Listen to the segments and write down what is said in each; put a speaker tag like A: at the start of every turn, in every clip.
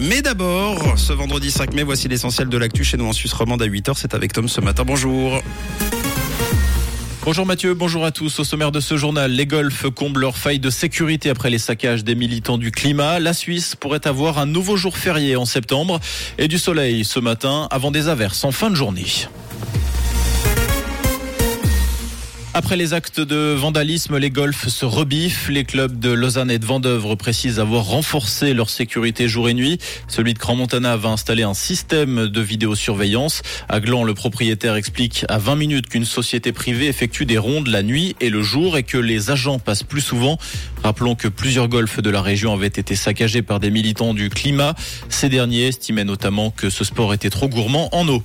A: Mais d'abord, ce vendredi 5 mai, voici l'essentiel de l'actu chez nous en Suisse romande à 8h. C'est avec Tom ce matin. Bonjour.
B: Bonjour Mathieu, bonjour à tous. Au sommaire de ce journal, les golfs comblent leur faille de sécurité après les saccages des militants du climat. La Suisse pourrait avoir un nouveau jour férié en septembre et du soleil ce matin avant des averses en fin de journée. Après les actes de vandalisme, les golfs se rebiffent. Les clubs de Lausanne et de Vendœuvre précisent avoir renforcé leur sécurité jour et nuit. Celui de Grand-Montana va installer un système de vidéosurveillance. À Gland, le propriétaire explique à 20 minutes qu'une société privée effectue des rondes la nuit et le jour et que les agents passent plus souvent. Rappelons que plusieurs golfs de la région avaient été saccagés par des militants du climat. Ces derniers estimaient notamment que ce sport était trop gourmand en eau.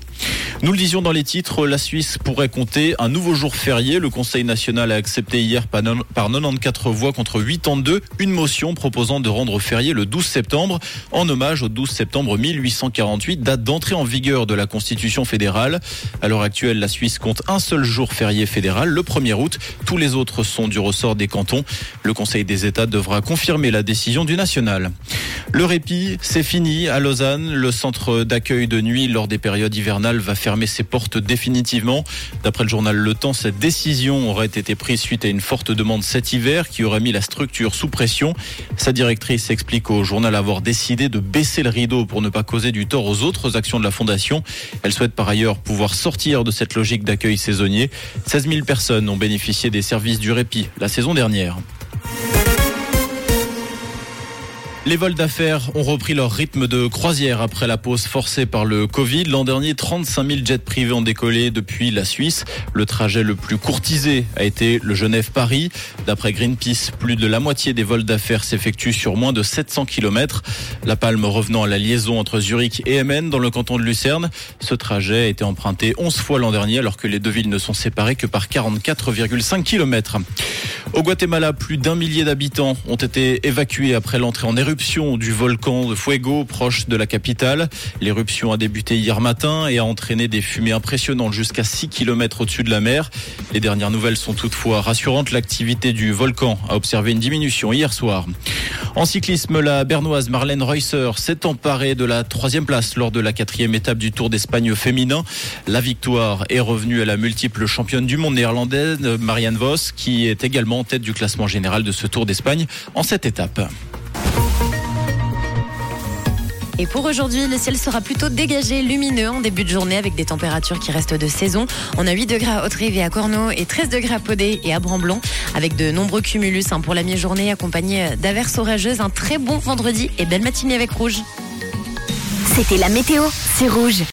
B: Nous le disions dans les titres, la Suisse pourrait compter un nouveau jour férié. Le Conseil national a accepté hier par 94 voix contre 82 une motion proposant de rendre férié le 12 septembre en hommage au 12 septembre 1848, date d'entrée en vigueur de la Constitution fédérale. À l'heure actuelle, la Suisse compte un seul jour férié fédéral, le 1er août. Tous les autres sont du ressort des cantons. Le Conseil des États devra confirmer la décision du national. Le répit, c'est fini à Lausanne. Le centre d'accueil de nuit lors des périodes hivernales va fermer ses portes définitivement. D'après le journal Le Temps, cette décision aurait été prise suite à une forte demande cet hiver qui aurait mis la structure sous pression. Sa directrice explique au journal avoir décidé de baisser le rideau pour ne pas causer du tort aux autres actions de la fondation. Elle souhaite par ailleurs pouvoir sortir de cette logique d'accueil saisonnier. 16 000 personnes ont bénéficié des services du répit la saison dernière. Les vols d'affaires ont repris leur rythme de croisière après la pause forcée par le Covid. L'an dernier, 35 000 jets privés ont décollé depuis la Suisse. Le trajet le plus courtisé a été le Genève-Paris. D'après Greenpeace, plus de la moitié des vols d'affaires s'effectuent sur moins de 700 km. La palme revenant à la liaison entre Zurich et Emmen dans le canton de Lucerne. Ce trajet a été emprunté 11 fois l'an dernier alors que les deux villes ne sont séparées que par 44,5 km. Au Guatemala, plus d'un millier d'habitants ont été évacués après l'entrée en éruption du volcan de Fuego, proche de la capitale. L'éruption a débuté hier matin et a entraîné des fumées impressionnantes jusqu'à 6 km au-dessus de la mer. Les dernières nouvelles sont toutefois rassurantes. L'activité du volcan a observé une diminution hier soir. En cyclisme, la bernoise Marlène Reusser s'est emparée de la troisième place lors de la quatrième étape du Tour d'Espagne féminin. La victoire est revenue à la multiple championne du monde néerlandaise Marianne Vos, qui est également en tête du classement général de ce Tour d'Espagne en cette étape.
C: Et pour aujourd'hui, le ciel sera plutôt dégagé, lumineux en début de journée avec des températures qui restent de saison. On a 8 degrés à Haute-Rive et à Corneau et 13 degrés à Podé et à Bramblon avec de nombreux cumulus hein, pour la mi-journée accompagnés d'averses orageuses. Un très bon vendredi et belle matinée avec Rouge.
D: C'était la météo, c'est Rouge.